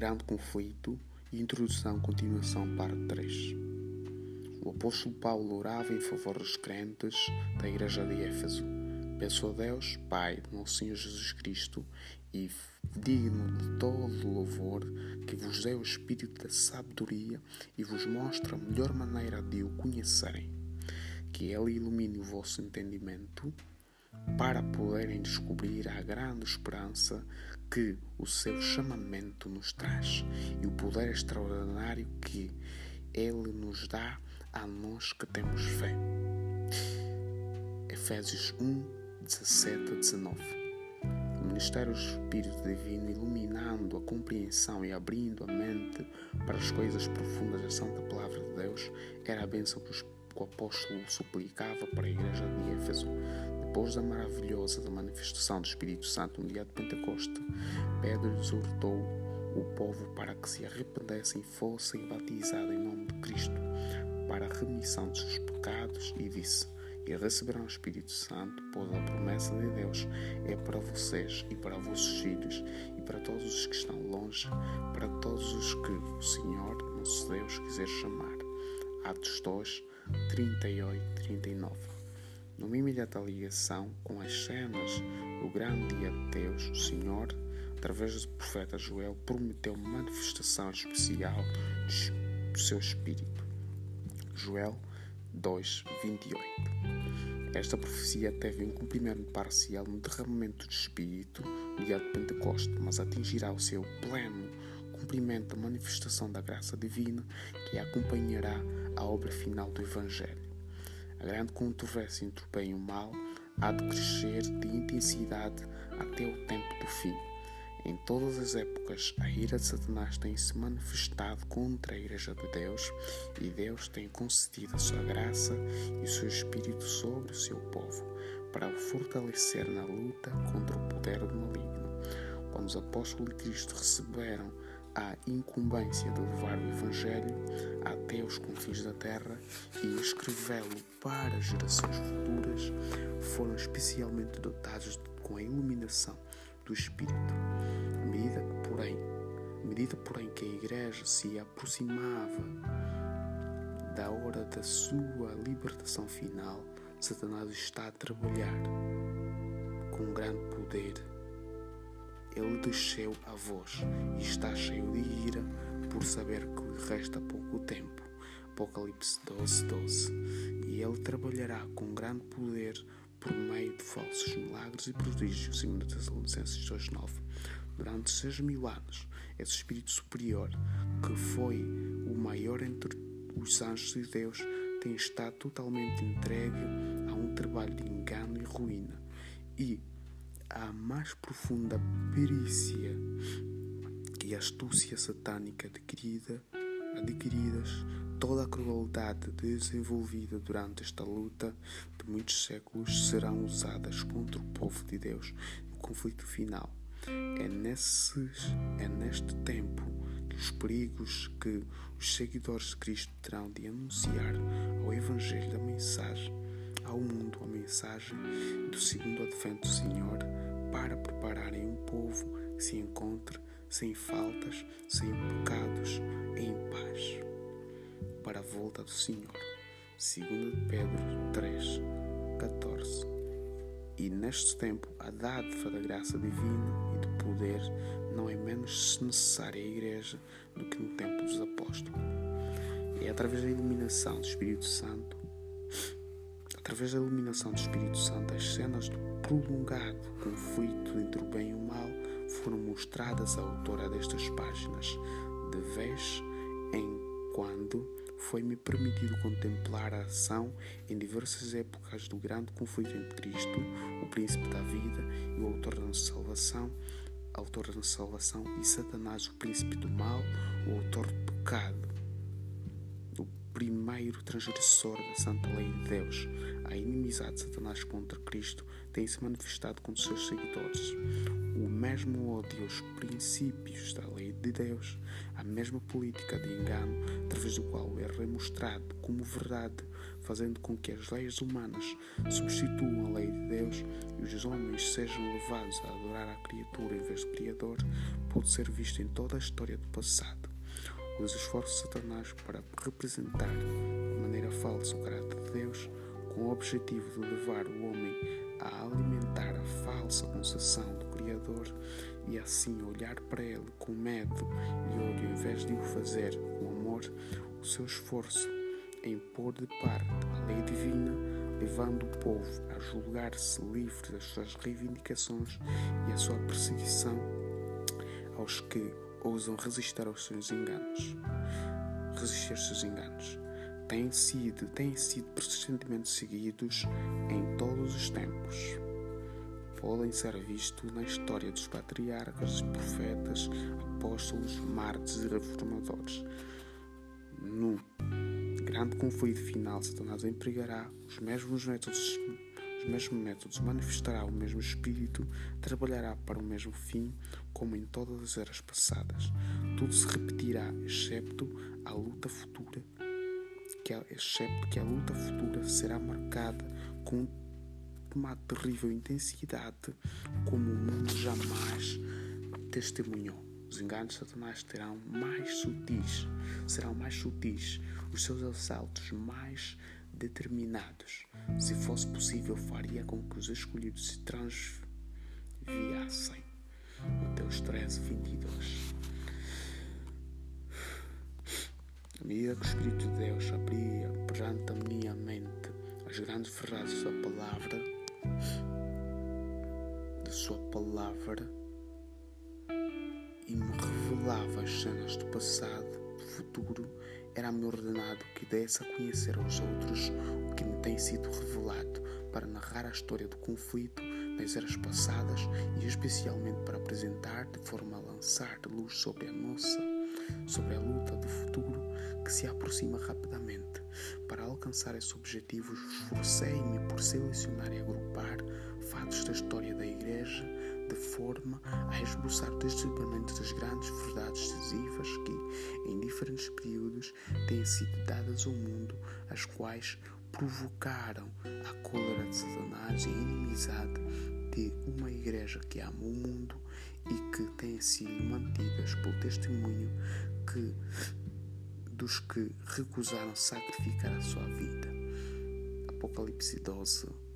grande conflito e introdução continuação parte 3. O apóstolo Paulo orava em favor dos crentes da igreja de Éfeso. Peço a Deus, Pai do nosso Senhor Jesus Cristo, e digno de todo louvor, que vos dê o espírito da sabedoria e vos mostre a melhor maneira de o conhecerem. Que Ele ilumine o vosso entendimento para poderem descobrir a grande esperança que o seu chamamento nos traz e o poder extraordinário que ele nos dá a nós que temos fé. Efésios 1, 17 a 19. O ministério do Espírito Divino iluminando a compreensão e abrindo a mente para as coisas profundas da Santa Palavra de Deus era a bênção que o apóstolo suplicava para a igreja de Éfeso. Depois da maravilhosa manifestação do Espírito Santo no dia de Pentecoste, Pedro exortou o povo para que se arrependessem e fossem batizados em nome de Cristo para a remissão dos seus pecados e disse: E receberão o Espírito Santo, pois a promessa de Deus é para vocês e para vossos filhos e para todos os que estão longe, para todos os que o Senhor, nosso Deus, quiser chamar. Atos 2, 38 39. Numa imediata ligação com as cenas do grande dia de Deus, o Senhor através do profeta Joel, prometeu manifestação especial do seu espírito. Joel 2, 28. Esta profecia teve um cumprimento parcial no derramamento do Espírito no dia de Pentecoste, mas atingirá o seu pleno cumprimento da manifestação da graça divina que acompanhará a obra final do Evangelho. A grande controvérsia entre o bem e o mal há de crescer de intensidade até o tempo do fim. Em todas as épocas, a ira de Satanás tem se manifestado contra a Igreja de Deus e Deus tem concedido a sua graça e o seu Espírito sobre o seu povo para o fortalecer na luta contra o poder do maligno. Quando os apóstolos de Cristo receberam a incumbência de levar o Evangelho até os confins da terra e escrevê-lo para gerações futuras, foram especialmente dotados com a iluminação do Espírito. À medida, porém, à medida, porém que a Igreja se aproximava da hora da sua libertação final, Satanás está a trabalhar com grande poder. Ele desceu a voz e está cheio de ira por saber que lhe resta pouco tempo. Apocalipse 12, 12. E ele trabalhará com grande poder por meio de falsos milagres e prodígios, segundo Tessalonicenses 2.9. Durante seis mil anos, esse Espírito Superior, que foi o maior entre os anjos de Deus, tem estado totalmente entregue a um trabalho de engano e ruína. E a mais profunda perícia e astúcia satânica adquirida, adquiridas Toda a crueldade desenvolvida durante esta luta de muitos séculos serão usadas contra o povo de Deus no conflito final. É, nesses, é neste tempo que os perigos que os seguidores de Cristo terão de anunciar ao Evangelho da mensagem ao mundo a mensagem do segundo advento do Senhor para prepararem um povo que se encontre sem faltas, sem pecados, em paz para a volta do Senhor. 2 Pedro 3, 14. E neste tempo, a dádiva da graça divina e do poder não é menos necessária à Igreja do que no tempo dos apóstolos. É através da iluminação do Espírito Santo, através da iluminação do Espírito Santo, as cenas do prolongado conflito entre o bem e o mal foram mostradas à autora destas páginas, de vez em quando foi-me permitido contemplar a ação em diversas épocas do grande conflito entre Cristo, o príncipe da vida e o autor da salvação, autor da salvação, e Satanás, o príncipe do mal, o autor do pecado, primeiro transgressor da santa lei de Deus. A inimizade de Satanás contra Cristo tem se manifestado com seus seguidores. O mesmo ódio aos princípios da lei de Deus, a mesma política de engano, através do qual é remostrado como verdade, fazendo com que as leis humanas substituam a lei de Deus e os homens sejam levados a adorar a criatura em vez do Criador, pode ser visto em toda a história do passado. Os esforços de Satanás para representar de maneira falsa o caráter de Deus, com o objetivo de levar o homem a alimentar a falsa concepção do Criador e assim olhar para ele com medo e ódio em vez de o fazer com amor, o seu esforço em pôr de parte a lei divina, levando o povo a julgar-se livre das suas reivindicações e a sua perseguição aos que ousam resistir aos seus enganos. Resistir aos seus enganos. Têm sido, têm sido persistentemente seguidos em todos os tempos. Podem ser vistos na história dos patriarcas, profetas, apóstolos, mártires e reformadores. No grande conflito final, Satanás empregará os mesmos métodos, os mesmos métodos, manifestará o mesmo espírito, trabalhará para o mesmo fim, como em todas as eras passadas. Tudo se repetirá, excepto a luta futura, que a, excepto que a luta futura será marcada com uma terrível intensidade como o mundo jamais testemunhou. Os enganos de Satanás mais sutis, serão mais sutis, os seus assaltos mais determinados. Se fosse possível, faria com que os escolhidos se transviassem. Mateus 13, 22. À medida que o Espírito de Deus abria perante a minha mente as grandes verdades da palavra, de Sua palavra, e me revelava as cenas do passado, do futuro, era-me ordenado que desse a conhecer aos outros o que me tem sido revelado, para narrar a história do conflito nas eras passadas e especialmente para apresentar de forma a lançar luz sobre a nossa, sobre a luta do futuro que se aproxima rapidamente. Para alcançar esse objetivo, esforcei-me por selecionar e agrupar fatos da história da Igreja de forma a esboçar o desdobramento das grandes verdades decisivas que, em diferentes períodos, têm sido dadas ao mundo, as quais provocaram a cólera de Satanás e a inimizade de uma igreja que ama o mundo e que têm sido mantidas pelo testemunho que dos que recusaram sacrificar a sua vida. Apocalipse 12